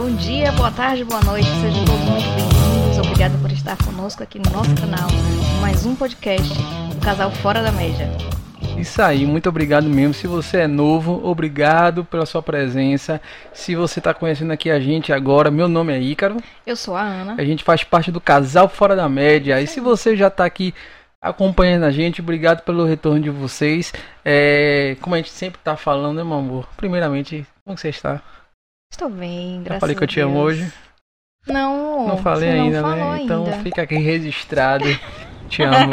Bom dia, boa tarde, boa noite, sejam todos muito bem-vindos. Obrigada por estar conosco aqui no nosso canal, mais um podcast do Casal Fora da Média. Isso aí, muito obrigado mesmo. Se você é novo, obrigado pela sua presença. Se você está conhecendo aqui a gente agora, meu nome é Ícaro. Eu sou a Ana. A gente faz parte do Casal Fora da Média. E se você já está aqui acompanhando a gente, obrigado pelo retorno de vocês. É, como a gente sempre está falando, né, meu amor? Primeiramente, como você está? Estou bem, graças Já falei que eu te amo hoje? Não, Não falei ainda, não né? Então ainda. fica aqui registrado. Te amo.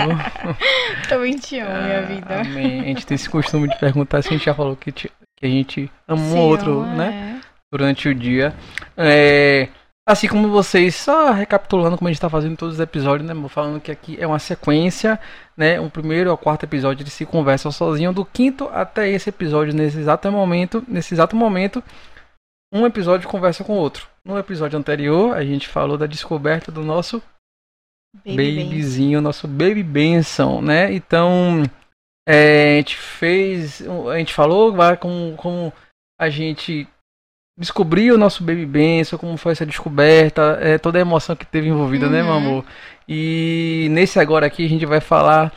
Também te amo, minha Ah, vida. Amém. A gente tem esse costume de perguntar se a gente já falou que, te- que a gente ama um outro, ama, né? é. Durante o dia. É, assim como vocês, só recapitulando como a gente tá fazendo em todos os episódios, né? amor? Falando que aqui é uma sequência, né? O primeiro ao quarto episódio eles se conversam sozinhos. Do quinto até esse episódio, nesse exato momento, nesse exato momento, um episódio conversa com o outro. No episódio anterior, a gente falou da descoberta do nosso Baby babyzinho, nosso baby Benson, né? Então, é, a gente fez, a gente falou como, como a gente descobriu o nosso baby Benson, como foi essa descoberta, é, toda a emoção que teve envolvida, né, meu Uhum. amor? E nesse agora aqui a gente vai falar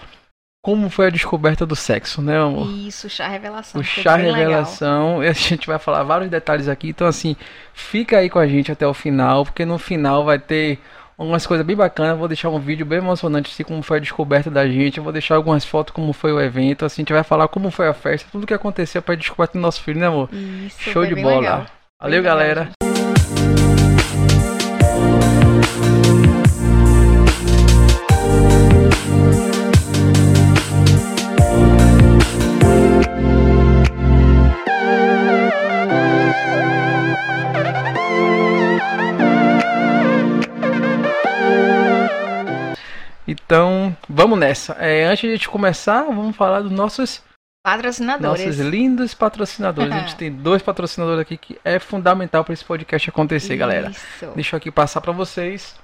como foi a descoberta do sexo, né, amor? Isso, chá revelação. O chá legal. revelação, e a gente vai falar vários detalhes aqui, então assim, fica aí com a gente até o final, porque no final vai ter umas coisas bem bacanas, vou deixar um vídeo bem emocionante assim como foi a descoberta da gente, eu vou deixar algumas fotos como foi o evento, assim, a gente vai falar como foi a festa, tudo que aconteceu para descoberta do nosso filho, né amor? Isso, Show de bola. legal. Valeu, Bem legal, galera. gente. Então, vamos nessa. É, antes de a gente começar, vamos falar dos nossos Patrocinadores. nossos lindos patrocinadores. A gente tem dois patrocinadores aqui que é fundamental para esse podcast acontecer, galera. Isso. Deixa eu aqui passar para vocês.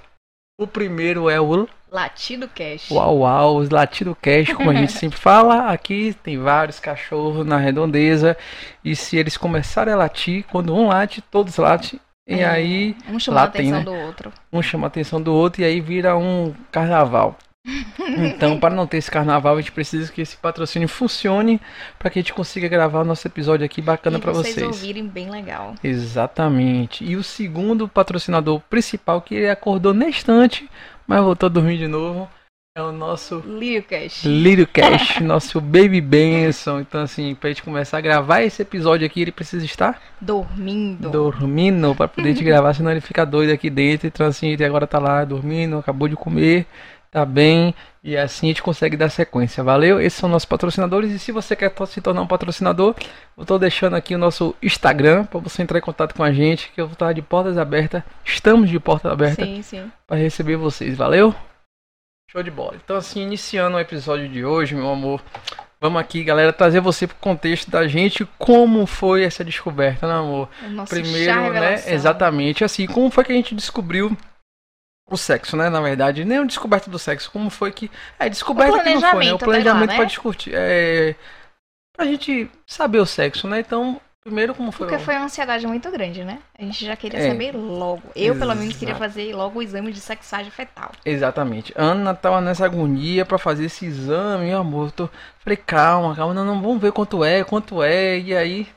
O primeiro é o Latido Cash. Uau Uau, os Latido Cash, como a gente sempre fala. Aqui tem vários cachorros na redondeza. E se eles começarem a latir, quando um late, todos latem. E É, aí Um chama a lá tem, atenção né? do outro. um chama a atenção do outro e aí vira um carnaval. Então, para não ter esse carnaval, a gente precisa que esse patrocínio funcione para que a gente consiga gravar o nosso episódio aqui bacana para vocês, vocês. ouvirem bem legal. Exatamente. E o segundo patrocinador principal que ele acordou na estante, mas voltou a dormir de novo, é o nosso Lírio Cash. Nosso Baby Benson. Então, assim, pra gente começar a gravar esse episódio aqui, ele precisa estar Dormindo. dormindo para poder te gravar, senão ele fica doido aqui dentro. Então, assim, ele agora tá lá dormindo, acabou de comer, tá bem. E assim a gente consegue dar sequência, valeu? Esses são nossos patrocinadores. E se você quer se tornar um patrocinador, eu tô deixando aqui o nosso Instagram para você entrar em contato com a gente, que eu vou estar de portas abertas. Estamos de portas abertas Sim, sim. para receber vocês, valeu? Show de bola. Então, assim, iniciando o episódio de hoje, meu amor, vamos aqui, galera, trazer você pro contexto da gente como foi essa descoberta, né, amor? O nosso Primeiro, né? Exatamente, assim, como foi que a gente descobriu o sexo, né? Na verdade, nem o descoberta do sexo, como foi que. É, descoberta que não foi, né? planejamento O até lá, planejamento né? pra discutir. É. Pra gente saber o sexo, né? Então, primeiro, como foi. Porque o- foi uma ansiedade muito grande, né? A gente já queria É. saber logo. Eu, pelo menos, queria Exato. fazer logo o exame de sexagem fetal. Exatamente. Ana tava nessa agonia pra fazer esse exame, meu amor. eu Tô... Falei, calma, calma, não, não, vamos ver quanto é, quanto é. E aí,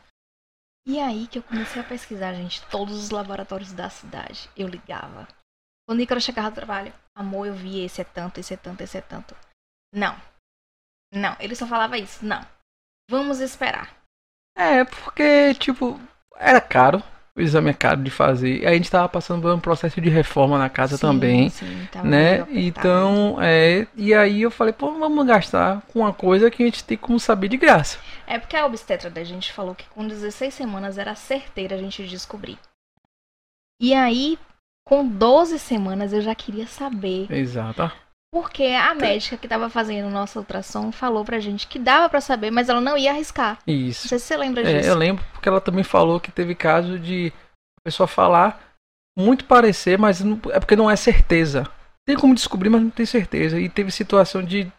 E aí que eu comecei a pesquisar, gente, todos os laboratórios da cidade. Eu ligava. Quando o Ícaro chegava do trabalho, amor, eu vi esse é tanto, esse é tanto, esse é tanto. Não. Não, ele só falava isso. Não. Vamos esperar. É, porque, tipo, era caro. O exame é caro de fazer. E a gente tava passando por um processo de reforma na casa Sim, também. Sim, né? Então, é. E aí eu falei, pô, vamos gastar com uma coisa que a gente tem como saber de graça. É porque a obstetra da gente falou que com 16 semanas era certeira a gente descobrir. E aí, com 12 semanas, eu já queria saber. Exato. Porque a médica que tava fazendo o nosso ultrassom falou pra gente que dava pra saber, mas ela não ia arriscar. Não Isso. sei se você lembra É, disso. eu lembro porque ela também falou que teve caso de a pessoa falar muito parecer, mas não- é porque não é certeza. Tem como descobrir, mas não tem certeza. E teve situação de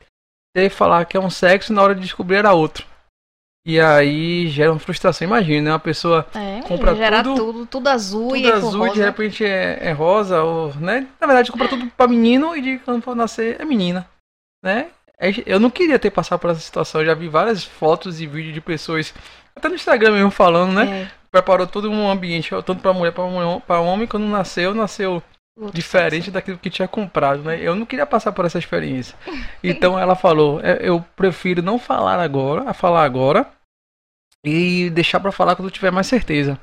ter falar que é um sexo e na hora de descobrir era outro. E aí gera uma frustração. Imagina, né? Uma pessoa É, Compra gerar tudo- tudo, tudo azul e tudo com azul e de repente é, é rosa, ou, né? Na verdade, compra tudo pra menino e de quando for nascer é menina, né? É- Eu não queria ter passado por essa situação. Eu já vi várias fotos e vídeos de pessoas, até no Instagram mesmo, falando, né? É, Preparou todo um ambiente, tanto pra mulher, pra, mulher, pra homem, quando nasceu, nasceu outro diferente daquilo que tinha comprado, né? Eu não queria passar por essa experiência. Então ela falou, "É, eu prefiro não falar agora, a falar agora e deixar pra falar quando eu tiver mais certeza.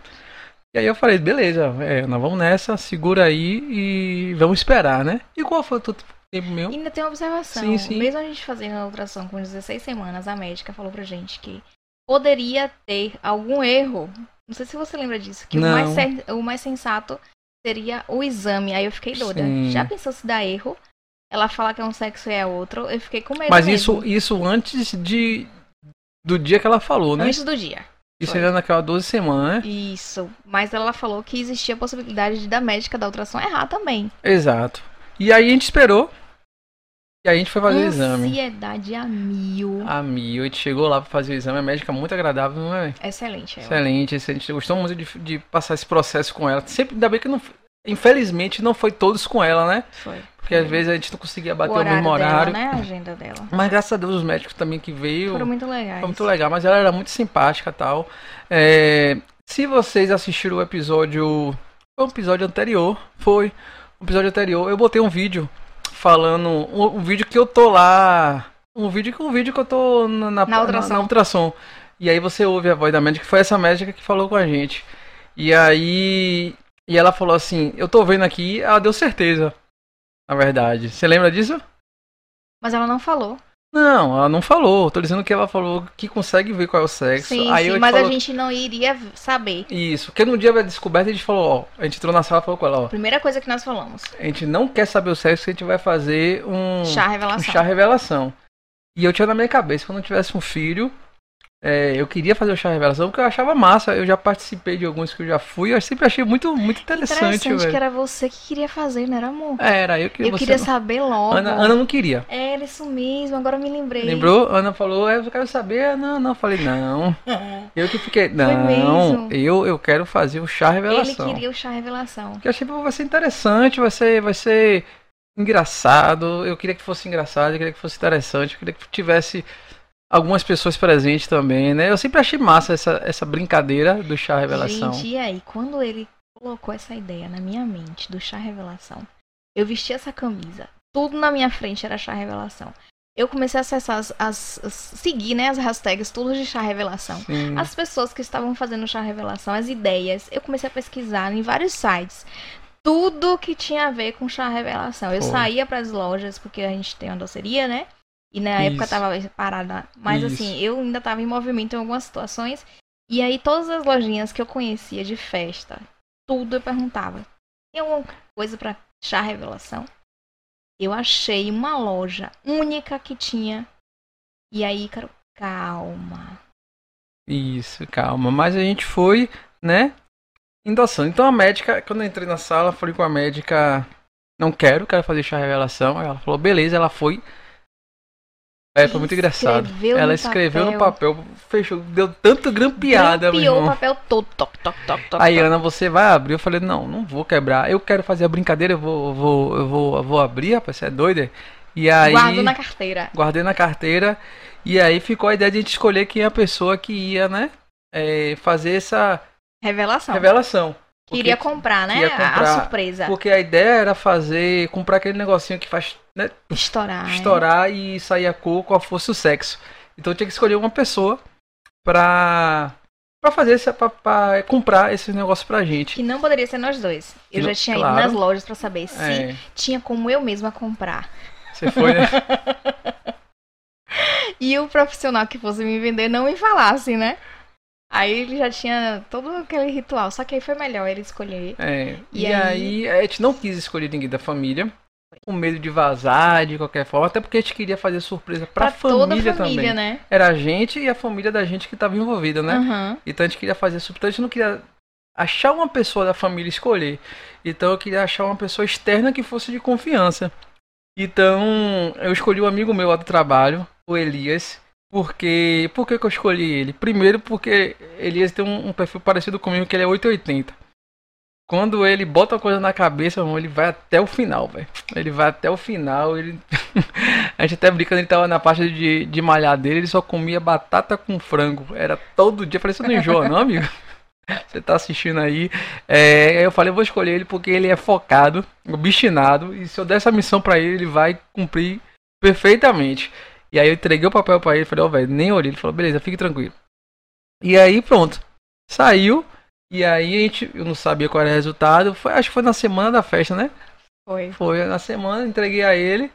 E aí eu falei, beleza, é, nós vamos nessa, segura aí e vamos esperar, né? E qual foi o teu tempo meu? E ainda tem uma observação. Sim, sim. Mesmo a gente fazendo a ultrassom com 16 semanas, a médica falou pra gente que poderia ter algum erro. Não sei se você lembra disso. Que o mais, o mais sensato seria o exame. Aí eu fiquei doida. Sim. Já pensou se dá erro? Ela falar que é um sexo e é outro. Eu fiquei com medo. Mas mesmo. isso, isso antes de do dia que ela falou, né? Antes do dia. Isso foi. era naquela 12 semanas, né? Isso. Mas ela falou que existia a possibilidade de da médica da ultrassom errar também. Exato. E aí a gente esperou. E aí a gente foi fazer o exame. Ansiedade a mil. A mil, a gente chegou lá pra fazer o exame, a médica muito agradável, não é? Excelente. ela. Excelente, excelente. Gostou muito de, de passar esse processo com ela. Sempre, ainda bem que não. Infelizmente não foi todos com ela, né? Foi. Porque às vezes a gente não conseguia bater o o, mesmo horário. Dela, né? A agenda dela. Mas graças a Deus os médicos também que veio. Foram muito legais. Foi muito legal, mas ela era muito simpática e tal. É, se vocês assistiram o episódio. Foi um episódio anterior. Foi. Um episódio anterior. Eu botei um vídeo falando. Um, um vídeo que eu tô lá. Um vídeo, um vídeo que eu tô na, na, Na ultrassom. na ultrassom. E aí você ouve a voz da médica, que foi essa médica que falou com a gente. E aí. E ela falou assim: Eu tô vendo aqui, ela deu certeza. Na verdade. Você lembra disso? Mas ela não falou. Não, ela não falou. Tô dizendo que ela falou que consegue ver qual é o sexo. Sim, aí sim, mas falou... a gente não iria saber. Isso, porque no dia da descoberta a gente falou, ó, a gente entrou na sala e falou com ela, ó, Primeira coisa que nós falamos. a gente não quer saber o sexo, a gente vai fazer um Chá um revelação. chá revelação. E eu tinha na minha cabeça, quando eu tivesse um filho, é, eu queria fazer o chá revelação porque eu achava massa. Eu já participei de alguns que eu já fui, eu sempre achei muito, muito interessante, velho. que era você que queria fazer, não era amor? É, era eu que eu queria não- saber logo. Ana, Ana não queria. Era isso mesmo, agora eu me lembrei. Lembrou? Ana falou, é, eu quero saber. Não, não, eu falei, não. Eu que fiquei, não, eu, eu quero fazer o chá Ele revelação. queria o chá revelação. Porque eu achei que vai ser interessante, vai ser, vai ser engraçado. Eu queria que fosse engraçado, eu queria que fosse interessante, eu queria que tivesse algumas pessoas presentes também, né? Eu sempre achei massa essa, essa brincadeira do chá revelação. Gente, e aí, quando ele colocou essa ideia na minha mente do chá revelação, eu vesti essa camisa, tudo na minha frente era chá revelação. Eu comecei a acessar as, as- as- seguir, né, as hashtags tudo de chá revelação. Sim. As pessoas que estavam fazendo chá revelação, as ideias, eu comecei a pesquisar em vários sites. Tudo que tinha a ver com chá revelação. Eu Foi. saía para as lojas, porque a gente tem uma doceria, né? E na época Isso. tava parada. Mas Isso. assim, eu ainda tava em movimento em algumas situações. E aí todas as lojinhas que eu conhecia de festa, tudo eu perguntava. Tem alguma coisa para chá revelação? Eu achei uma loja única que tinha. E aí, cara, calma. Isso, calma. Mas a gente foi, né? Endossando. Então a médica, quando eu entrei na sala, falei com a médica, não quero, quero fazer chá revelação. Aí ela falou, beleza, ela foi. É, foi muito engraçado. Ela escreveu no papel. papel, fechou, deu tanto grampeada, Grampeou o papel todo, toc, toc, toc, toc. Aí. Ana, você vai abrir? Eu falei, não, não vou quebrar. Eu quero fazer a brincadeira, eu vou, eu vou, eu vou, eu vou abrir, rapaz, você é doida? E aí, Guardo na carteira. guardei na carteira. E aí ficou a ideia de a gente escolher quem é a pessoa que ia, né? é, fazer essa Revelação. revelação. Queria comprar, né? queria a- A comprar, surpresa. Porque a ideia era fazer, comprar aquele negocinho que faz né, Estourar. é. estourar e sair a cor qual fosse o sexo. Então eu tinha que escolher uma pessoa pra, pra fazer essa, pra, pra comprar esses negócios pra gente. Que não poderia ser nós dois. Eu Que já não- tinha claro. ido nas lojas pra saber se É, tinha como eu mesma comprar. você foi, né? E o profissional que fosse me vender não me falasse, né? Aí ele já tinha todo aquele ritual. Só que aí foi melhor ele escolher. É, E e, aí- aí... a gente não quis escolher ninguém da família, com medo de vazar de qualquer forma, até porque a gente queria fazer surpresa pra, toda a família, família, também. né? Era a gente e a família da gente que estava envolvida, né? Aham. Então a gente queria fazer surpresa, a gente não queria achar uma pessoa da família escolher. Então eu queria achar uma pessoa externa que fosse de confiança. Então eu escolhi um amigo meu lá do trabalho, o Elias. Porque. Por que, que eu escolhi ele? Primeiro porque Elias tem um, um perfil parecido comigo, que ele é 880. Quando ele bota a coisa na cabeça, mano, ele vai até o final, velho. Ele vai até o final. Ele... a gente até brincando, ele tava na parte de, de malhar dele, ele só comia batata com frango. Era todo dia. Eu falei, você não enjoa, não, amigo? Você tá assistindo aí. É, eu falei, eu vou escolher ele porque ele é focado, obstinado. E se eu der essa missão para ele, ele vai cumprir perfeitamente. E aí eu entreguei o papel para ele, falei, ó, oh, velho, nem olhei. Ele falou, beleza, fique tranquilo. E aí pronto. Saiu. E aí a gente, eu não sabia qual era o resultado. Foi, acho que foi na semana da festa, né? Foi. Foi na semana, entreguei a ele.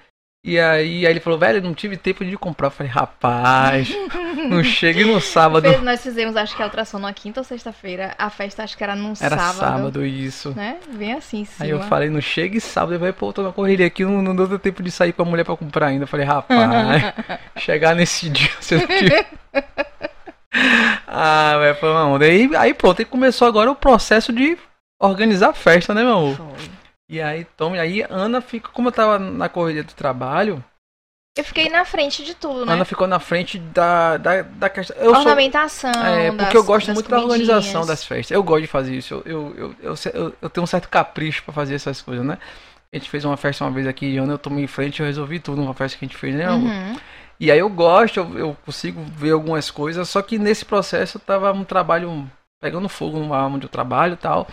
E aí, aí ele falou, velho, não tive tempo de comprar. Eu falei, rapaz, não chega no sábado. Nós fizemos, acho que a ultrassom na quinta ou sexta-feira. A festa acho que era num era sábado. sábado, isso. Né? Bem assim, sim. Aí eu falei, não chega e sábado. Ele vai, pô, tô na correria aqui, não, não deu tempo de sair com a mulher pra comprar ainda. Eu falei, rapaz, chegar nesse dia, você não tive... ah, velho, foi uma onda. Aí, aí pronto, aí começou agora o processo de organizar a festa, né, meu amor? Foi. E aí, tome, aí Ana fica, como eu tava na correria do trabalho, Eu fiquei na frente de tudo, né? Ana ficou na frente da, da, da questão. Eu sou, Ornamentação. é, porque das- eu gosto muito da organização das festas. Eu gosto de fazer isso. Eu, eu, eu, eu, eu- tenho um certo capricho pra fazer essas coisas, né? A gente fez uma festa uma vez aqui Ana, eu tomei em frente, eu resolvi tudo numa festa que a gente fez, né? Uhum. E aí eu gosto, eu, eu consigo ver algumas coisas, só que nesse processo eu tava um trabalho pegando fogo no ar onde eu trabalho e tal.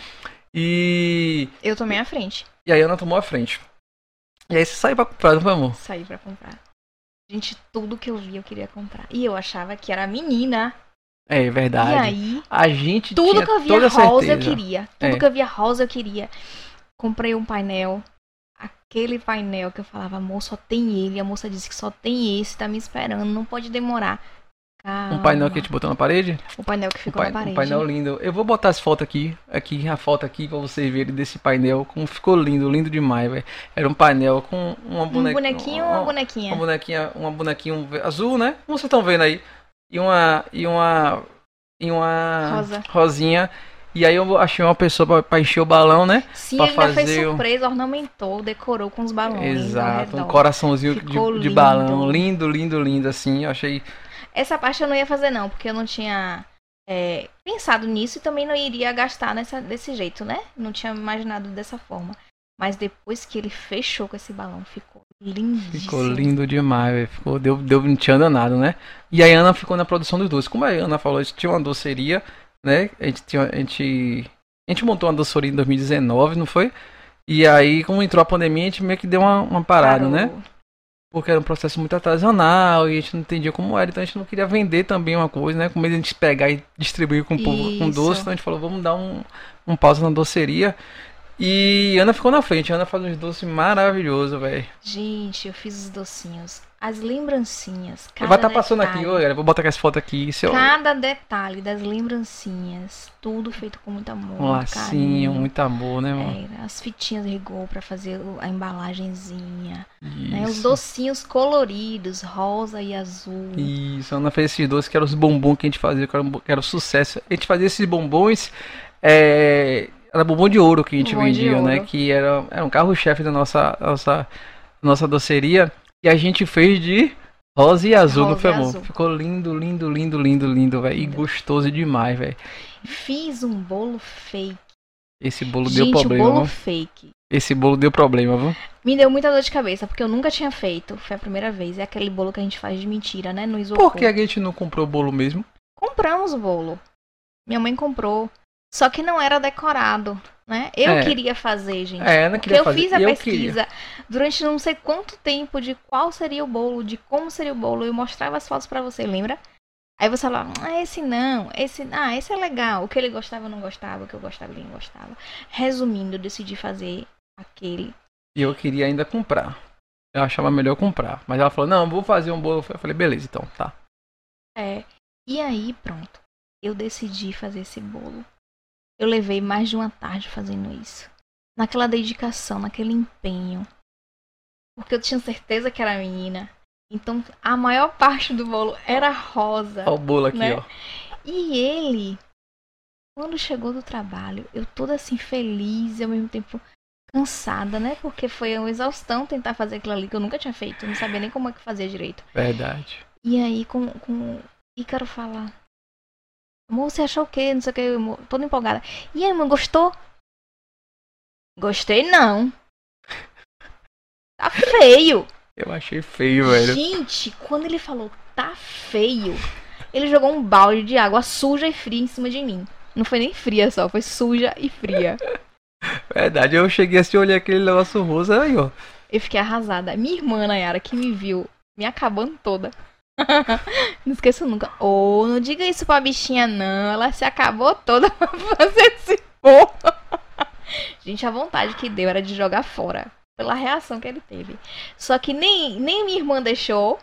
E, Eu tomei a frente. e aí a Ana tomou a frente. E aí você saiu pra comprar, não foi, amor? Saí pra comprar. Gente, tudo que eu vi eu queria comprar. E eu achava que era menina. É verdade. E aí, a gente tudo tinha que eu via rosa eu certeza. queria. Tudo É. que eu via rosa eu queria. Comprei um painel. Aquele painel que eu falava, amor, só tem ele. A moça disse que só tem esse, tá me esperando, não pode demorar. Um painel que a gente botou na parede? O painel que Um, ficou pai- na parede. um painel lindo. Eu vou botar as fotos aqui, aqui, a foto aqui pra vocês verem desse painel. Como ficou lindo, lindo demais, velho. Era um painel com uma Um bonequinha. bonequinho ou uma bonequinha? Uma bonequinha, uma bonequinha azul, né? Como vocês estão vendo aí. E uma. E uma. E uma. Rosa. Rosinha. E aí eu achei uma pessoa pra, pra encher o balão, né? Sim, pra ainda fez fazer o- surpresa, ornamentou, decorou com os balões. Exato. Um coraçãozinho de, de lindo. balão. Lindo, lindo, lindo, assim. Eu achei. Essa parte eu não ia fazer, não, porque eu não tinha é, pensado nisso e também não iria gastar nessa, desse jeito, né? Não tinha imaginado dessa forma. Mas depois que ele fechou com esse balão, ficou lindíssimo. Ficou lindo demais, velho. Ficou, deu, deu, não tinha danado, né? E aí a Ana ficou na produção dos doces. Como a Ana falou, tinha uma doceria, né? A gente, tinha, a gente, a gente montou uma doceria em 2019, não foi? E aí, como entrou a pandemia, a gente meio que deu uma, uma parada, Parou. né? Porque era um processo muito artesanal e a gente não entendia como era, então a gente não queria vender também uma coisa, né? Com medo de a gente pegar e distribuir com o povo com Isso. doce, então a gente falou, vamos dar um, um pausa na doceria. E Ana ficou na frente, a Ana faz uns doces maravilhosos, velho. Gente, eu fiz os docinhos. As lembrancinhas. Cada Vai estar passando aqui, detalhe. ó, galera. Vou botar aqui as fotos aqui. Seu... Cada detalhe das lembrancinhas. Tudo feito com muito amor. Um muito lacinho, carinho. muito amor, né, mano? É, as fitinhas rigor pra fazer a embalagenzinha. né? Os docinhos coloridos, rosa e azul. Isso, a Ana fez esses doces que eram os bombons que a gente fazia, que era, que era o sucesso. A gente fazia esses bombons, é, era bombom de ouro que a gente Bombom de vendia, né? Que era, era um carro-chefe da nossa, nossa, nossa doceria. E a gente fez de rosa e azul, não Rosa foi, amor? azul. Ficou lindo, lindo, lindo, lindo, lindo, velho. E gostoso demais, velho. Fiz um bolo fake. Esse bolo deu Gente, problema, o bolo fake. Esse bolo deu problema, viu? Me deu muita dor de cabeça, porque eu nunca tinha feito. Foi a primeira vez. É aquele bolo que a gente faz de mentira, né? No isopor. Por que a gente não comprou o bolo mesmo? Compramos o bolo. Minha mãe comprou. Só que não era decorado, né? Eu É. queria fazer, gente. É, Ana Porque queria eu fazer. fiz a eu pesquisa durante não sei quanto tempo de qual seria o bolo, de como seria o bolo. Eu mostrava as fotos pra você, lembra? Aí você falava, ah, esse não, esse, ah, esse é legal. O que ele gostava, eu não gostava. O que eu gostava, ele não gostava. Resumindo, eu decidi fazer aquele. E eu queria ainda comprar. Eu achava melhor comprar. Mas ela falou, não, vou fazer um bolo. Eu falei, beleza, então, tá. É. E aí, pronto. Eu decidi fazer esse bolo. Eu levei mais de uma tarde fazendo isso. Naquela dedicação, naquele empenho. Porque eu tinha certeza que era menina. Então, a maior parte do bolo era rosa. Olha o bolo aqui, Né? ó. E ele, quando chegou do trabalho, eu toda assim feliz e ao mesmo tempo cansada, né? Porque foi uma exaustão tentar fazer aquilo ali que eu nunca tinha feito. Eu não sabia nem como é que fazia direito. Verdade. E aí com, com Ícaro fala. Amor, você achou o quê? Não sei o que, amor, toda empolgada. E aí, mãe, gostou? Gostei não. Tá feio. Eu achei feio, velho. Gente, quando ele falou tá feio, ele jogou um balde de água suja e fria em cima de mim. Não foi nem fria só, foi suja e fria. Verdade, eu cheguei assim, olhei aquele negócio rosa aí, ó. Eu fiquei arrasada. Minha irmã, Nayara, que me viu, me acabando toda. não esqueço nunca. Ô, oh, não diga isso pra bichinha, não. Ela se acabou toda pra fazer esse porra. Gente, a vontade que deu era de jogar fora. Pela reação que ele teve. Só que nem, nem minha irmã deixou.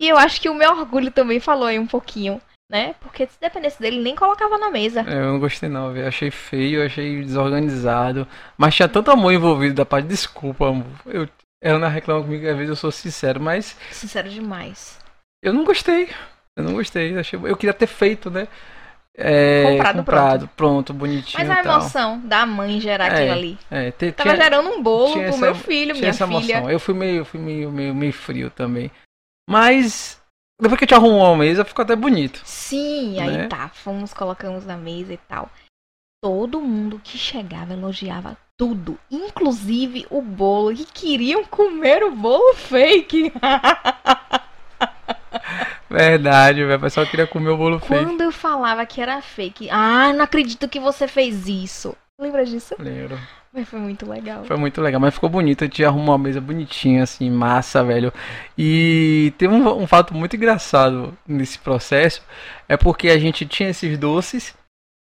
E eu acho que o meu orgulho também falou aí um pouquinho né? Porque se dependesse dele, nem colocava na mesa. É, eu não gostei não, velho. Achei feio, achei desorganizado. Mas tinha tanto amor envolvido da parte. Desculpa, amor. Eu, ela não reclama comigo, às vezes eu sou sincero, mas. Sincero demais. Eu não gostei. Eu não gostei. Achei, eu queria ter feito, né? É, comprado, comprado pronto. pronto. bonitinho. Mas a emoção da mãe gerar é, aquilo ali. É, te, Tava tinha, gerando um bolo pro essa, meu filho, minha essa filha. Emoção. Eu fui meio, fui meio, meio, meio frio também. Mas depois que a gente arrumou a mesa, ficou até bonito. Sim, né? aí tá, fomos, colocamos na mesa e tal. Todo mundo que chegava elogiava tudo, inclusive o bolo, e queriam comer o bolo fake. Verdade, velho. O pessoal queria comer o bolo fake. Quando eu falava que era fake, ah, não acredito que você fez isso. Lembra disso? Lembro. Mas foi muito legal. Foi muito legal, mas ficou bonito. A gente arrumou uma mesa bonitinha, assim, massa, velho. E tem um, um fato muito engraçado nesse processo. É porque a gente tinha esses doces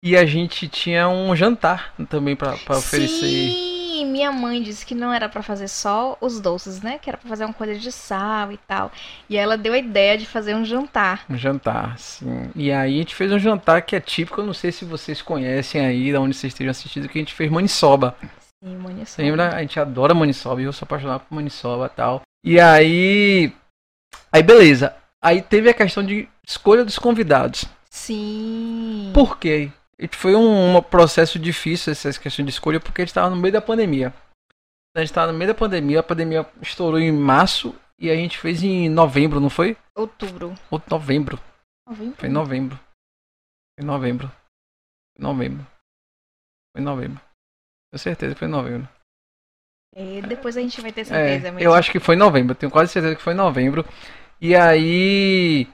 e a gente tinha um jantar também para oferecer. Minha mãe disse que não era para fazer só os doces, né? Que era para fazer uma coisa de sal e tal. E ela deu a ideia de fazer um jantar. Um jantar, sim. E aí a gente fez um jantar que é típico, eu não sei se vocês conhecem aí, da onde vocês estejam assistindo, que a gente fez maniçoba. Sim, maniçoba. Lembra? A gente adora maniçoba, e eu sou apaixonado por maniçoba e tal. E aí. Aí beleza. Aí teve a questão de escolha dos convidados. Sim. Por quê? Foi um, um, processo difícil essa questão de escolha porque a gente estava no meio da pandemia. A gente estava no meio da pandemia, a pandemia estourou em março e a gente fez em novembro, não foi? Outubro. Ou novembro. Novembro? Foi novembro. Foi novembro. Foi novembro. Foi novembro. Tenho certeza que foi novembro. E depois a gente vai ter certeza. É, eu acho que foi novembro, tenho quase certeza que foi novembro. E aí.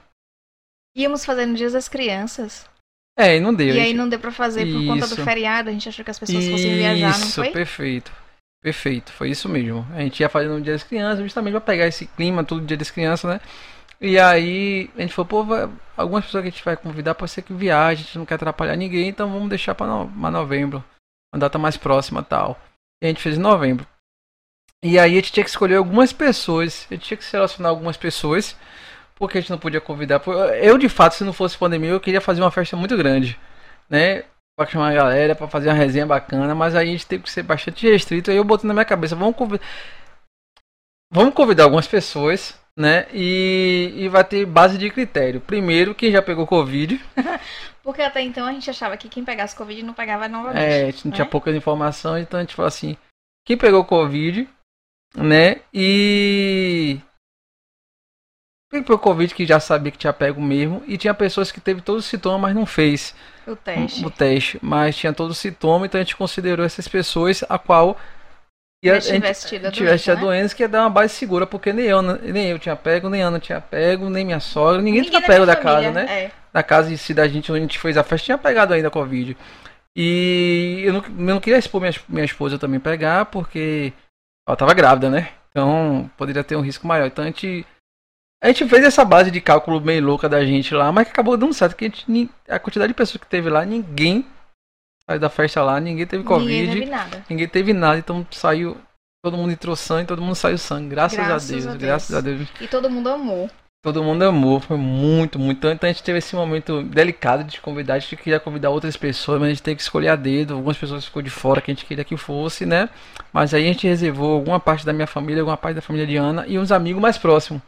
Íamos fazer no Dia das Crianças. É, e não deu. E aí não deu pra fazer por conta do feriado, a gente achou que as pessoas fossem viajar, não foi? Isso, perfeito. Perfeito, foi isso mesmo. A gente ia fazer no Dia das Crianças, justamente pra pegar esse clima, tudo Dia das Crianças, né? E aí a gente falou, pô, vai, algumas pessoas que a gente vai convidar pode ser que viaje, a gente não quer atrapalhar ninguém, então vamos deixar pra, no, pra novembro. Uma data mais próxima tal. E a gente fez em novembro. E aí a gente tinha que escolher algumas pessoas, a gente tinha que selecionar algumas pessoas porque a gente não podia convidar. Eu, de fato, se não fosse pandemia, eu queria fazer uma festa muito grande, né? Pra chamar a galera, pra fazer uma resenha bacana, mas aí a gente teve que ser bastante restrito. Aí eu botei na minha cabeça, vamos convidar. Vamos convidar algumas pessoas, né? E, e vai ter base de critério. Primeiro, quem já pegou Covid. Porque até então a gente achava que quem pegasse Covid não pegava novamente. É, a gente não né? tinha poucas informações, então a gente falou assim: quem pegou Covid, né? E quem foi o Covid que já sabia que tinha pego mesmo. E tinha pessoas que teve todos os sintomas, mas não fez o teste. O teste. Mas tinha todos os sintomas, então a gente considerou essas pessoas a qual ia, tivesse tido a tivesse doença, né? que ia dar uma base segura, porque nem eu, nem eu tinha pego, nem Ana tinha pego, nem minha sogra, ninguém, ninguém tinha pego da casa, né? É. Da casa em si da gente, onde a gente fez a festa, tinha pegado ainda a Covid. E eu não, eu não queria expor minha, minha esposa também pegar, porque ela tava grávida, né? Então poderia ter um risco maior. Então a gente a gente fez essa base de cálculo meio louca da gente lá, mas acabou dando certo. Que a, gente, a quantidade de pessoas que teve lá, ninguém saiu da festa lá, ninguém teve Covid. Ninguém teve nada. Ninguém teve nada, então saiu. Todo mundo entrou sangue, todo mundo saiu sangue. Graças, graças a, Deus, a, Deus, graças a Deus. E todo mundo amou. Todo mundo amou, foi muito, muito. Então a gente teve esse momento delicado de convidar. A gente queria convidar outras pessoas, mas a gente teve que escolher a dedo. Algumas pessoas ficou de fora que a gente queria que fosse, né? Mas aí a gente reservou alguma parte da minha família, alguma parte da família de Ana e uns amigos mais próximos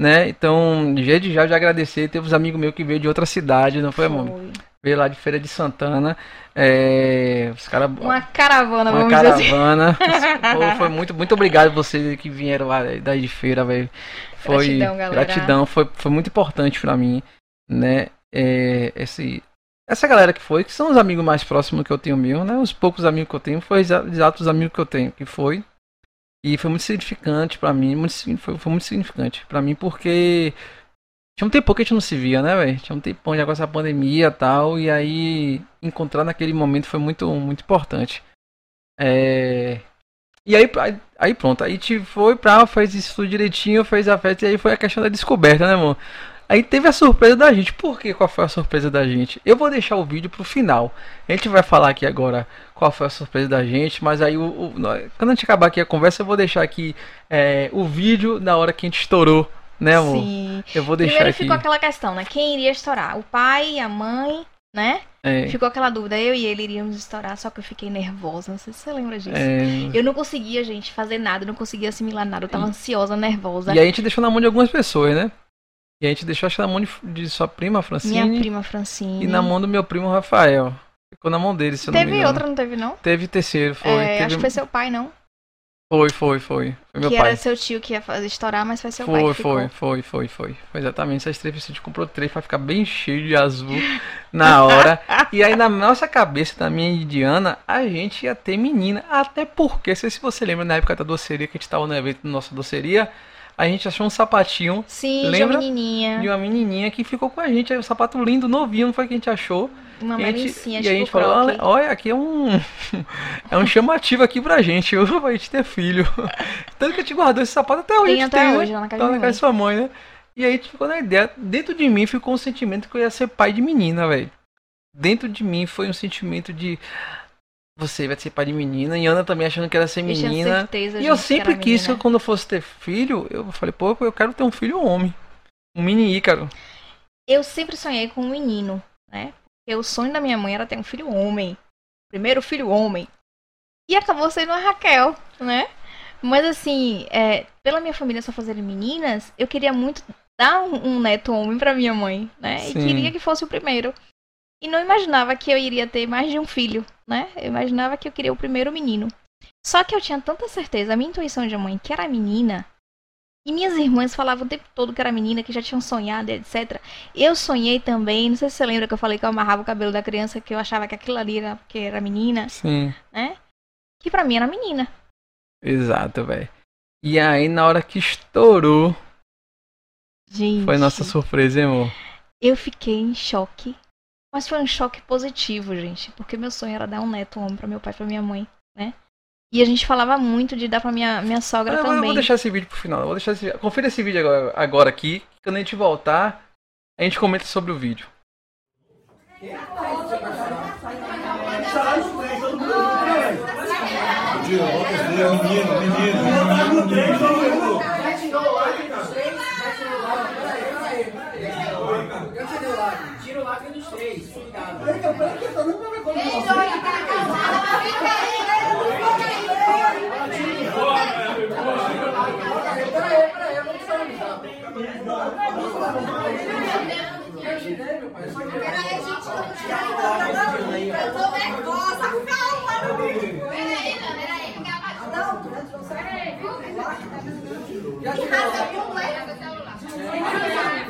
né? Então, de jeito já de agradecer, teve uns amigos meus que veio de outra cidade, não foi, foi. amor? Veio lá de Feira de Santana. É, os cara, Uma caravana, uma vamos dizer assim. caravana. Pô, foi muito, muito obrigado vocês que vieram lá daí de feira, velho. Foi Gratidão, galera. gratidão, foi, foi muito importante pra mim, né? É, esse, essa galera que foi, que são os amigos mais próximos que eu tenho meu, né? Os poucos amigos que eu tenho, foi exa- exatos amigos que eu tenho, que foi. E foi muito significante pra mim, muito, foi, foi muito significante pra mim, porque tinha um tempo que a gente não se via, né, velho? Tinha um tempão já com essa pandemia e tal, e aí encontrar naquele momento foi muito, muito importante. É... E aí, aí, pronto, aí te foi pra, fez isso tudo direitinho, fez a festa, e aí foi a questão da descoberta, né, amor? Aí teve a surpresa da gente. Por que? Qual foi a surpresa da gente? Eu vou deixar o vídeo pro final. A gente vai falar aqui agora qual foi a surpresa da gente, mas aí o, o- quando a gente acabar aqui a conversa, eu vou deixar aqui é, o vídeo na hora que a gente estourou, né, amor? Sim. Eu vou deixar Primeiro aqui. ficou aquela questão, né? Quem iria estourar? O pai, a mãe, né? É, Ficou aquela dúvida. Eu e ele iríamos estourar, só que eu fiquei nervosa. Não sei se você lembra disso. é, Eu não conseguia, gente, fazer nada, não conseguia assimilar nada. Eu tava ansiosa, nervosa. E aí a gente deixou na mão de algumas pessoas, né? E a gente deixou acho na mão de, de sua prima Francine Minha prima Francine. e na mão do meu primo Rafael. Ficou na mão dele, se eu não me Teve engano. outra, não teve, não? Teve terceiro, foi. É, Teve- Acho que foi seu pai, não? foi, foi, foi. Foi meu que pai. era seu tio que ia fazer estourar, mas foi seu pai Foi, que foi, foi, foi, foi. Foi exatamente essas três. A gente comprou três pra ficar bem cheio de azul na hora. E aí na nossa cabeça, da minha e a gente ia ter menina. Até porque, não sei se você lembra, na época da doceria, que a gente tava no evento da nossa doceria, a gente achou um sapatinho Sim, Lembra? de uma menininha. de uma menininha que ficou com a gente. Aí o sapato lindo, novinho, não foi que a gente achou. Uma E a gente, e a gente tipo falou, croque. olha, olha, aqui é um é um chamativo aqui pra gente, pra gente ter filho. Tanto que a gente guardou esse sapato até hoje. Tem a gente até tem, hoje, lá na casa Tá na casa de sua mãe, né? E aí a gente ficou na ideia. Dentro de mim ficou um sentimento que eu ia ser pai de menina, velho. Dentro de mim foi um sentimento de você vai ser pai de menina. E Ana também achando que era ser Eu menina. certeza, E eu gente, sempre quis, que quando eu fosse ter filho, eu falei, pô, eu quero ter um filho homem. Um mini Ícaro. Eu sempre sonhei com um menino, né? Porque o sonho da minha mãe era ter um filho homem. Primeiro filho homem. E acabou sendo a Raquel, né? Mas assim, é, pela minha família só fazerem meninas, eu queria muito dar um, um neto homem pra minha mãe, né? Sim. E queria que fosse o primeiro. E não imaginava que eu iria ter mais de um filho, né? Eu imaginava que eu queria o primeiro menino. Só que eu tinha tanta certeza, a minha intuição de mãe, que era menina, e minhas irmãs falavam o tempo todo que era menina, que já tinham sonhado, e etc. Eu sonhei também, não sei se você lembra que eu falei que eu amarrava o cabelo da criança, que eu achava que aquilo ali era porque era menina, Sim. né? Que pra mim era menina. Exato, velho. E aí, na hora que estourou, Gente. foi nossa surpresa, hein, amor? Eu fiquei em choque. Mas foi um choque positivo, gente. Porque meu sonho era dar um neto homem pra meu pai e pra minha mãe, né? E a gente falava muito de dar pra minha, minha sogra Eu eu também. vou deixar esse vídeo pro final. eu Vou deixar esse... Confira esse vídeo agora, agora aqui. Quando a gente voltar, a gente comenta sobre o vídeo. Menino, menino. Tira o lacre dos três, cuidado. Eu tô nervosa, calma, Peraí, não, peraí, fica abaixo. Não, peraí, viu? Que raça é completa do celular.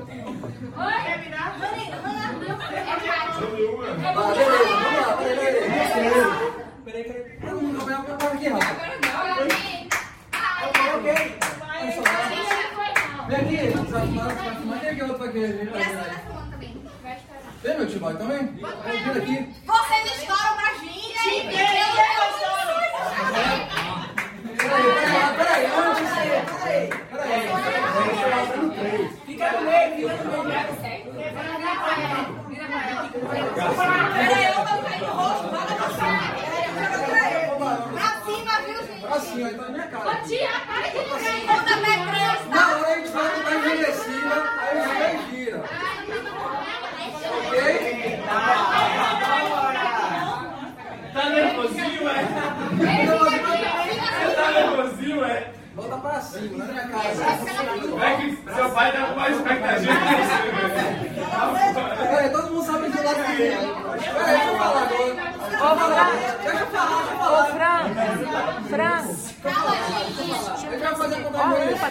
Eles.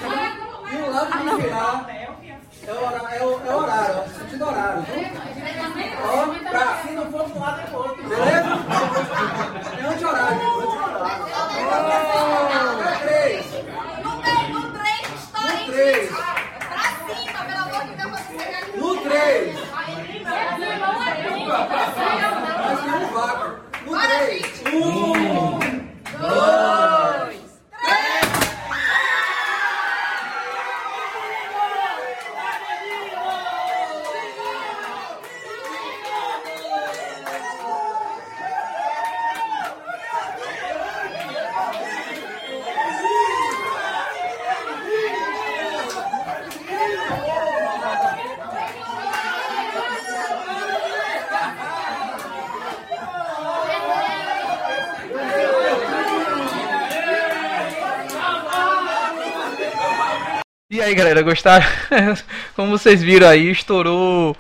E o lado que virar é o horário, é o, é o horário, sentido horário, viu? Ó, pra, se não for pro lado é pro outro. Beleza? É anti-horário. É três. No três, no três, história, No hein, três. gente? Pra cima, pelo amor de Deus. No três. Mas tem um vácuo. No três. Um, Dois, E aí, galera, gostaram? Como vocês viram aí, estourou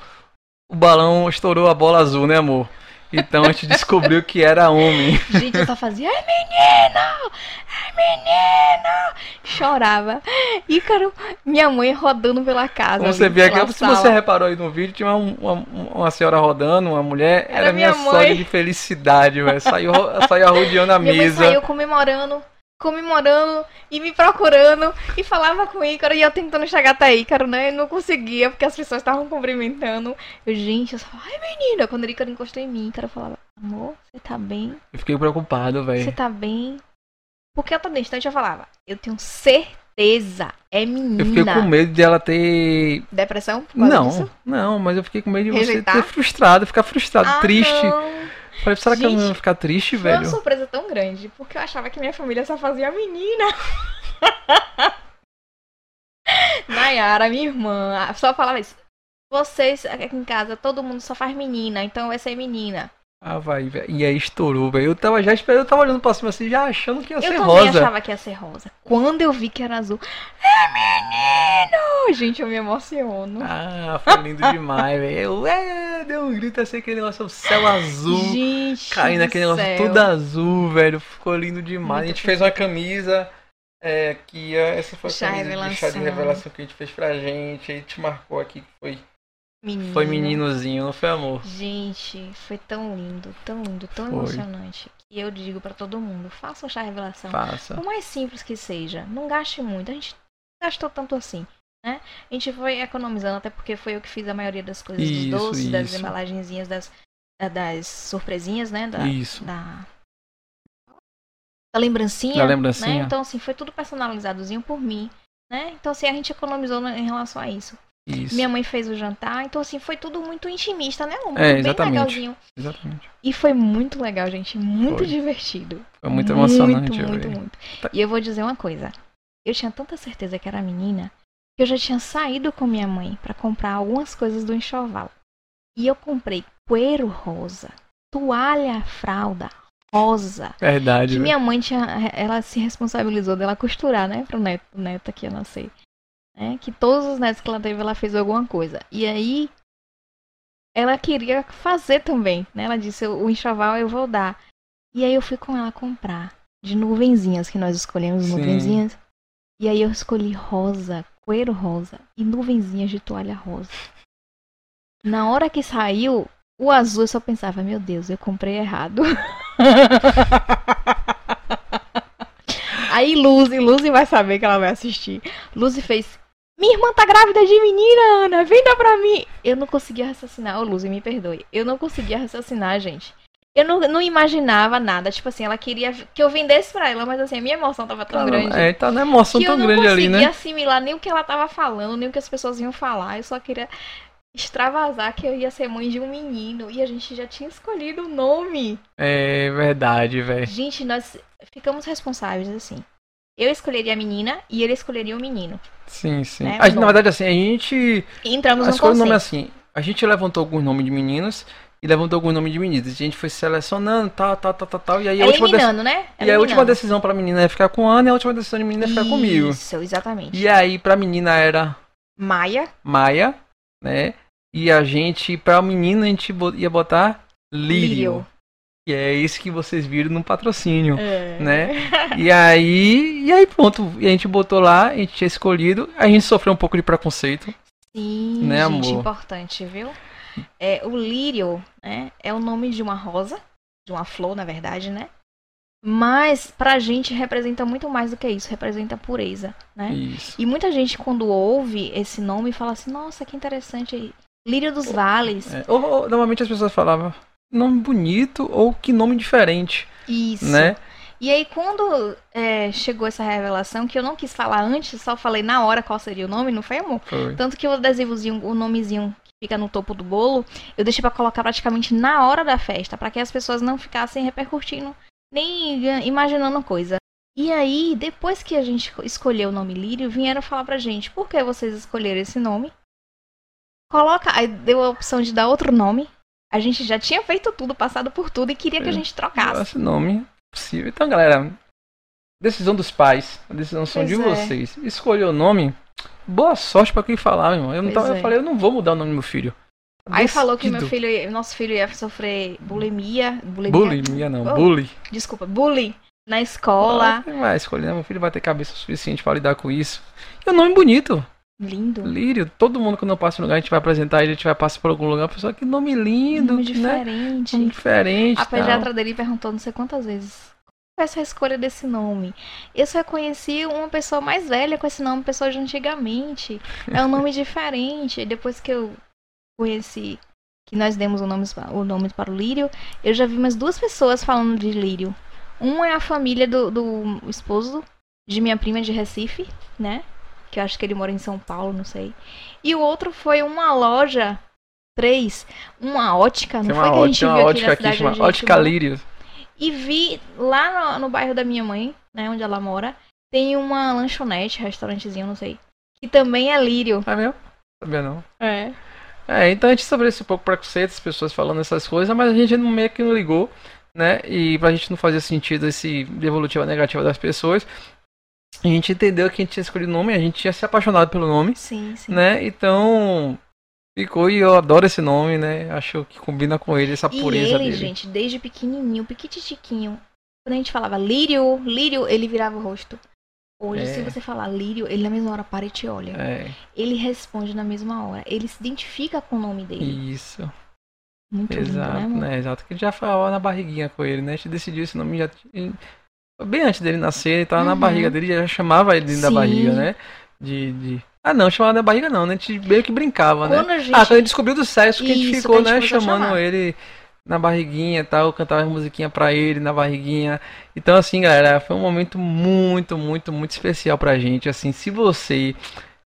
o balão, estourou a bola azul, né, amor? Então a gente descobriu que era homem. Gente, eu só fazia, ai menino! Ai menino! Chorava. E, cara, minha mãe rodando pela casa. Como você vê aqui, se você reparou aí no vídeo, tinha uma, uma, uma senhora rodando, uma mulher, era, Era minha minha sogra mãe. de felicidade, velho. Saiu, saiu arrodeando a Minha mãe mesa. saiu comemorando, comemorando e me procurando e falava com o Ícaro e eu tentando chegar até Ícaro, né? Eu não conseguia porque as pessoas estavam cumprimentando. Eu, gente, eu só falava, ai menina, quando o Ícaro encostou em mim, Ícaro falava, amor, você tá bem? Eu fiquei preocupado, Você velho. tá bem? Porque eu tô distante, eu falava, eu tenho certeza, é menina. Eu fiquei com medo de ela ter. Depressão? Não, disso? não, mas eu fiquei com medo de você Rejeitar? ter frustrado, ficar frustrado, Ah, triste. não. Falei, será que eu não Gente, ia ficar triste, Foi uma velho? surpresa tão grande, porque eu achava que minha família só fazia menina. Nayara, minha irmã, só falava isso. Vocês aqui em casa, todo mundo só faz menina, então vai ser menina. Ah, vai, velho. E aí estourou, velho. Eu tava já esperando, eu tava olhando pra cima assim, já achando que ia Eu ser também rosa. achava que ia ser rosa. Quando eu vi que era azul, é menino! Gente, eu me emociono. Ah, foi lindo demais, velho. Eu, é, deu um grito assim, aquele negócio, o céu azul. Gente, Caindo do aquele negócio céu. tudo azul, velho. Ficou lindo demais. Muito a gente fez uma camisa. É, que essa foi a camisa de chá de revelação. que a gente fez pra gente. A gente marcou aqui que foi, Menino. foi meninozinho, não foi amor? Gente, foi tão lindo, tão lindo, tão Foi. emocionante. E eu digo pra todo mundo, faça um chá revelação. Faça. Por mais simples que seja, não gaste muito. A gente não gastou tanto assim, né? A gente foi economizando, até porque foi eu que fiz a maioria das coisas Isso, dos doces, das isso. embalagenzinhas, das, da- das surpresinhas, né? Da, Isso. da, da lembrancinha. Da lembrancinha. Né? Então, assim, foi tudo personalizadozinho por mim. Né? Então, assim, a gente economizou em relação a isso. Isso. Minha mãe fez o jantar, então, assim, foi tudo muito intimista, né? Muito É, bem exatamente. legalzinho. Exatamente. E foi muito legal, gente. Muito Foi. divertido. Foi muito emocionante, Muito, muito, muito. Tá. E eu vou dizer uma coisa. Eu tinha tanta certeza que era menina que eu já tinha saído com minha mãe pra comprar algumas coisas do enxoval. E eu comprei coeiro rosa, toalha fralda rosa. Verdade, Que velho. minha mãe tinha, ela se responsabilizou dela costurar, né, pro neto, o neto que ia nascer. Né? Que todos os netos que ela teve, ela fez alguma coisa. E aí, ela queria fazer também, né? Ela disse, o enxoval eu vou dar. E aí eu fui com ela comprar de nuvenzinhas, que nós escolhemos Sim. nuvenzinhas. E aí eu escolhi rosa, coeiro rosa e nuvenzinhas de toalha rosa. Na hora que saiu, o azul eu só pensava, meu Deus, eu comprei errado. Aí Luzi, Luzi vai saber que ela vai assistir. Luzi fez. Minha irmã tá grávida de menina, Ana. Venda pra mim. Eu não conseguia raciocinar. Ô, Luzi, me perdoe. Eu não conseguia raciocinar, gente. Eu não, não imaginava nada. Tipo assim, ela queria que eu vendesse pra ela, mas assim, a minha emoção tava tão grande. É, tá na emoção que eu tão não grande ali, conseguia né? assimilar nem o que ela tava falando, nem o que as pessoas iam falar. Eu só queria extravasar que eu ia ser mãe de um menino. E a gente já tinha escolhido o nome. É verdade, velho. Gente, nós ficamos responsáveis, assim. Eu escolheria a menina e ele escolheria o menino. Sim, sim. Né, A gente, o na verdade, assim, a gente. E entramos no coisas, o nome é assim. A gente levantou alguns nomes de meninos e levantou algum nome de meninas. A gente foi selecionando, tal, tal, tal, tal, tal. E aí a última, dec- né? e a última decisão pra menina é ficar com Ana e a última decisão de menina é ficar comigo. Isso, exatamente. E aí pra menina era Maia, Maia, né? E a gente, pra menina, a gente ia botar Lírio. Lírio. Que é esse que vocês viram no patrocínio. É. né? E aí, e aí pronto, e a gente botou lá, a gente tinha escolhido, a gente sofreu um pouco de preconceito. Sim, Né, gente, amor? importante, viu? É, o lírio, né, é o nome de uma rosa, de uma flor, na verdade, né? Mas pra gente representa muito mais do que isso, representa pureza, né? Isso. E muita gente quando ouve esse nome fala assim, nossa, que interessante, lírio dos vales. É, ou- ou, normalmente as pessoas falavam nome bonito ou que nome diferente, Isso. né? E aí quando é, chegou essa revelação, que eu não quis falar antes, só falei na hora qual seria o nome, não foi, amor? Foi. Tanto que o adesivozinho, o nomezinho que fica no topo do bolo, eu deixei pra colocar praticamente na hora da festa, pra que as pessoas não ficassem repercutindo, nem imaginando coisa. E aí, depois que a gente escolheu o nome Lírio, vieram falar pra gente, por que vocês escolheram esse nome? Coloca, aí deu a opção de dar outro nome. A gente já tinha feito tudo, passado por tudo e queria que a É. gente trocasse. Esse nome possível. Então, galera, decisão dos pais, a decisão são de é. vocês. Escolher o nome, boa sorte pra quem falar, meu irmão. Eu, não tava, eu é. falei, eu não vou mudar o nome do meu filho. Aí falou que meu filho, nosso filho ia sofrer bulimia, bulimia, Bulimia não, Oh. bully. desculpa, bullying na escola. Ele vai escolher, meu filho vai ter cabeça suficiente pra lidar com isso. E o nome bonito, Lindo. Lírio. Todo mundo quando eu passo em lugar, a gente vai apresentar ele, a gente vai passar por algum lugar, a pessoa, que nome lindo, Nome né? diferente. Nome diferente. A tal. pediatra dele perguntou não sei quantas vezes. Qual é essa escolha desse nome? Eu só conheci uma pessoa mais velha com esse nome, pessoa de antigamente. É um nome diferente. Depois que eu conheci, que nós demos o nome, o nome para o Lírio, eu já vi mais duas pessoas falando de Lírio. Uma é a família do, do esposo de minha prima de Recife, né? Que eu acho que ele mora em São Paulo, não sei. E o outro foi uma loja, três, uma ótica, não Tem foi uma que a gente ótica, viu aqui ótica na aqui, cidade chama onde a gente Ótica mora? Lírio. E vi lá no, no bairro da minha mãe, né, onde ela mora, tem uma lanchonete, restaurantezinho, não sei, que também é Lírio. É mesmo? Sabia não. É. É, então a gente sobre esse pouco preconceito, as pessoas falando essas coisas, mas a gente não- meio que não ligou, né? E pra gente não fazer sentido esse devolutivo negativo das pessoas, a gente entendeu que a gente tinha escolhido o nome, a gente tinha se apaixonado pelo nome, Sim, sim. né? Então ficou e eu adoro esse nome, né? Acho que combina com ele, essa E pureza ele, dele. gente, desde pequenininho, piquititiquinho, quando a gente falava Lírio, Lírio, ele virava o rosto. Hoje, É. se você falar Lírio, ele na mesma hora para e te olha. É, Ele responde na mesma hora. Ele se identifica com o nome dele. isso. Muito lindo, Exato, né, amor? né? Exato. Que já falava na barriguinha com ele, né? A gente decidiu esse nome já. Ele- Bem antes dele nascer, ele tava na Uhum. barriga dele, já chamava ele dentro da Sim. barriga, né? De, de... Ah, não, chamava na barriga não, né? A gente meio que brincava, né? Quando a gente... Ah, quando a gente descobriu do sexo que a gente ficou, a gente né? Chamando ele na barriguinha e tal, cantava musiquinha pra ele na barriguinha. Então, assim, galera, foi um momento muito, muito, muito especial pra gente. Assim, se você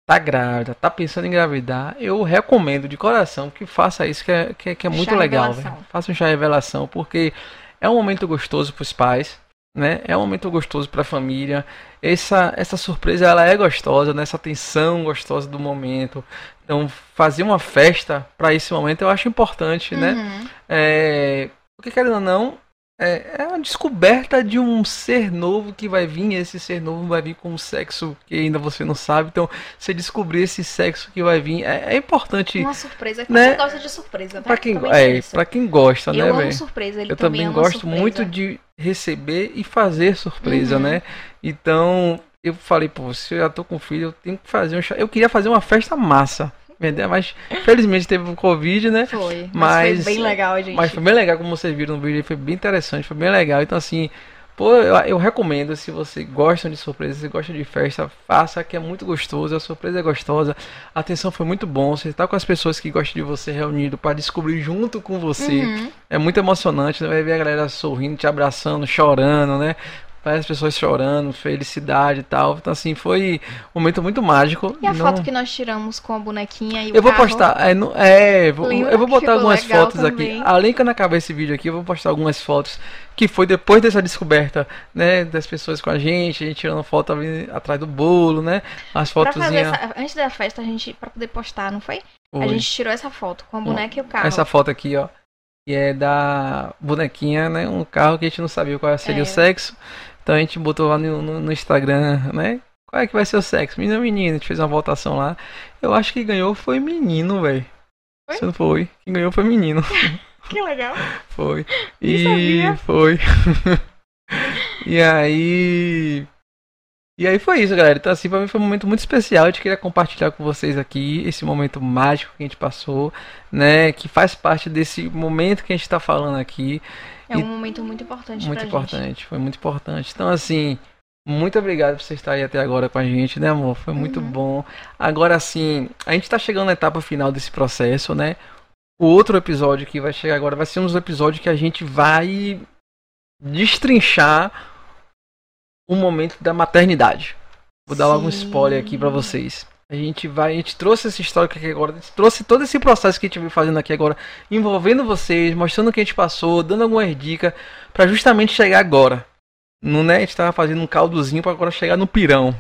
tá grávida, tá pensando em engravidar, eu recomendo de coração que faça isso, que é, que é, que é muito Chá legal, velho. Faça um chá revelação, porque é um momento gostoso pros pais, né? É um momento gostoso pra família. Essa, essa surpresa, ela é gostosa, né? Essa tensão gostosa do momento. Então, fazer uma festa pra esse momento eu acho importante, né? Uhum. É, porque querendo ou não, é, é uma descoberta de um ser novo que vai vir. Esse ser novo vai vir com um sexo que ainda você não sabe. Então, você descobrir esse sexo que vai vir é, é importante Uma surpresa. Né? Você gosta de surpresa, tá? pra quem, é, pra quem gosta, Eu né, amo velho? surpresa, ele Eu também, também gosto surpresa. muito de receber e fazer surpresa, Uhum. né? Então, eu falei, pô, se eu já tô com filho, eu tenho que fazer um chá. Eu queria fazer uma festa massa, entendeu? Mas felizmente teve o Covid, né? Foi, mas, Mas- foi bem legal, gente. Mas foi bem legal, como vocês viram no vídeo, foi bem interessante, foi bem legal. Então, assim, pô, eu, eu recomendo, se você gosta de surpresa, se gosta de festa, faça, que é muito gostoso, a surpresa é gostosa, a atenção foi muito bom, você tá com as pessoas que gostam de você reunido para descobrir junto com você. Uhum. É muito emocionante, né? Vai ver a galera sorrindo, te abraçando, chorando, né? Vai as pessoas chorando, felicidade e tal. Então, assim, foi um momento muito mágico. E a Não- foto que nós tiramos com a bonequinha e o eu vou carro? postar, é, é, vou- eu vou botar algumas fotos também? aqui. Além que quando acabar esse vídeo aqui, eu vou postar algumas fotos que foi depois dessa descoberta, né, das pessoas com a gente, a gente tirando foto ali atrás do bolo, né, as fotozinhas. essa, antes da festa, a gente, pra poder postar, não foi? A Oi. gente tirou essa foto com a boneca e o carro. Essa foto aqui, ó. que é da bonequinha, né? Um carro que a gente não sabia qual seria É. o sexo. Então a gente botou lá no, no- no Instagram, né? Qual é que vai ser o sexo? Menino ou menino? A gente fez uma votação lá. Eu acho que ganhou foi menino, velho. Se não foi. Quem ganhou foi menino. Que legal. Foi. E foi. e aí. E aí foi isso, galera. Então, assim, pra mim foi um momento muito especial. Gente queria compartilhar com vocês aqui esse momento mágico que a gente passou, né? Que faz parte desse momento que a gente tá falando aqui. É E- um momento muito importante Muito importante, foi muito importante. Então, assim, muito obrigado por você estar aí até agora com a gente, né, amor? Foi muito Uhum. bom. Agora, assim, a gente tá chegando na etapa final desse processo, né? O outro episódio que vai chegar agora vai ser um dos episódios que a gente vai destrinchar o momento da maternidade. Vou dar logo um spoiler aqui pra vocês. A gente vai, a gente trouxe essa história aqui agora, a gente trouxe todo esse processo que a gente vem fazendo aqui agora, envolvendo vocês, mostrando o que a gente passou, dando algumas dicas pra justamente chegar agora. No, né, a gente tava fazendo um caldozinho pra agora chegar no pirão,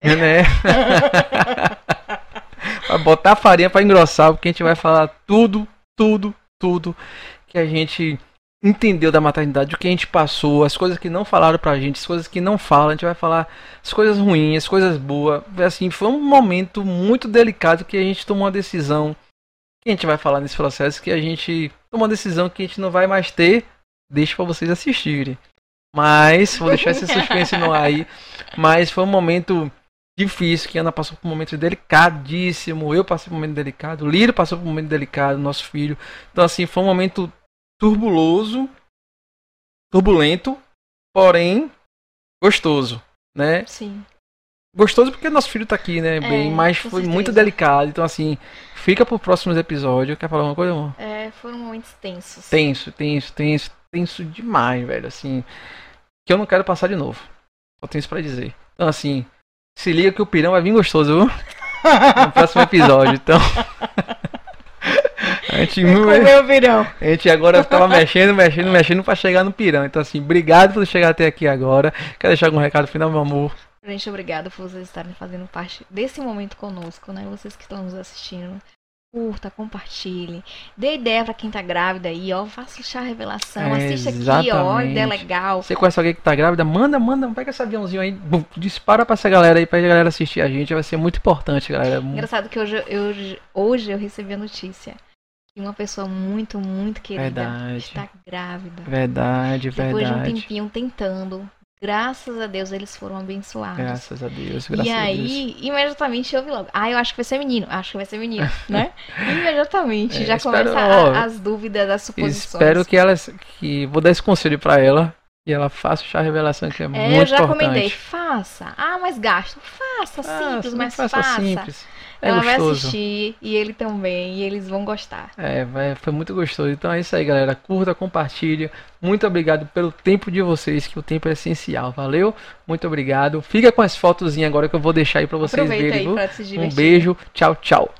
né? pra botar a farinha pra engrossar, porque a gente vai falar tudo, tudo, tudo que a gente entendeu da maternidade, o que a gente passou, as coisas que não falaram pra gente, as coisas que não falam, a gente vai falar as coisas ruins, as coisas boas. Assim, foi um momento muito delicado que a gente tomou uma decisão. Que a gente vai falar nesse processo que a gente tomou uma decisão que a gente não vai mais ter. Deixa pra vocês assistirem. Mas vou deixar esse suspense no ar aí. Mas foi um momento difícil que Ana passou por um momento delicadíssimo. Eu passei por um momento delicado. O Lírio passou por um momento delicado, nosso filho. Então assim, foi um momento turbuloso, turbulento, porém gostoso, né? Sim. Gostoso porque nosso filho tá aqui, né? Bem, mas foi certeza. muito delicado. Então, assim, fica pro próximos episódios. Quer falar alguma coisa, amor? É, foram momentos tensos. Tenso, tenso, tenso, tenso demais, velho. Assim, que eu não quero passar de novo. Só tenho isso pra dizer. Então, assim, se liga que o pirão vai vir gostoso, viu? No próximo episódio. Então. A gente, Comeu o virão. a gente agora tava mexendo, mexendo, mexendo pra chegar no pirão. Então, assim, obrigado por chegar até aqui agora. Quer deixar algum recado final, meu amor? Gente, obrigada por vocês estarem fazendo parte desse momento conosco, né? Vocês que estão nos assistindo. Curta, compartilhe. Dê ideia pra quem tá grávida aí, ó. Faça o chá revelação. É, Assiste aqui, ó. Ideia exatamente. legal. Você conhece alguém que tá grávida? Manda, manda, pega esse aviãozinho aí, bum, dispara pra essa galera aí, pra galera assistir a gente. Vai ser muito importante, galera. Engraçado que hoje, eu, hoje eu recebi a notícia que uma pessoa muito, muito querida Verdade. está grávida. Verdade, Depois de um verdade. tempinho tentando. Graças a Deus eles foram abençoados. Graças a Deus, graças e a Deus. aí, imediatamente eu vi logo. Ah, eu acho que vai ser menino. Acho que vai ser menino, né? Imediatamente É, já espero- começa a- ó, as dúvidas, as suposições. Espero que ela. Que, vou dar esse conselho pra ela. E ela faça o chá revelação, que é, É, muito eu já importante. comentei. Faça. Ah, mas gasto. Faça, simples, Faça, mas faça faça. simples. É Ela vai assistir e ele também, e eles vão gostar. É, foi muito gostoso. Então é isso aí, galera. Curta, compartilha. Muito obrigado pelo tempo de vocês, que o tempo é essencial. Valeu? Muito obrigado. Fica com as fotozinhas agora que eu vou deixar aí pra vocês Aproveita verem. aí pra se Um beijo. Tchau, tchau.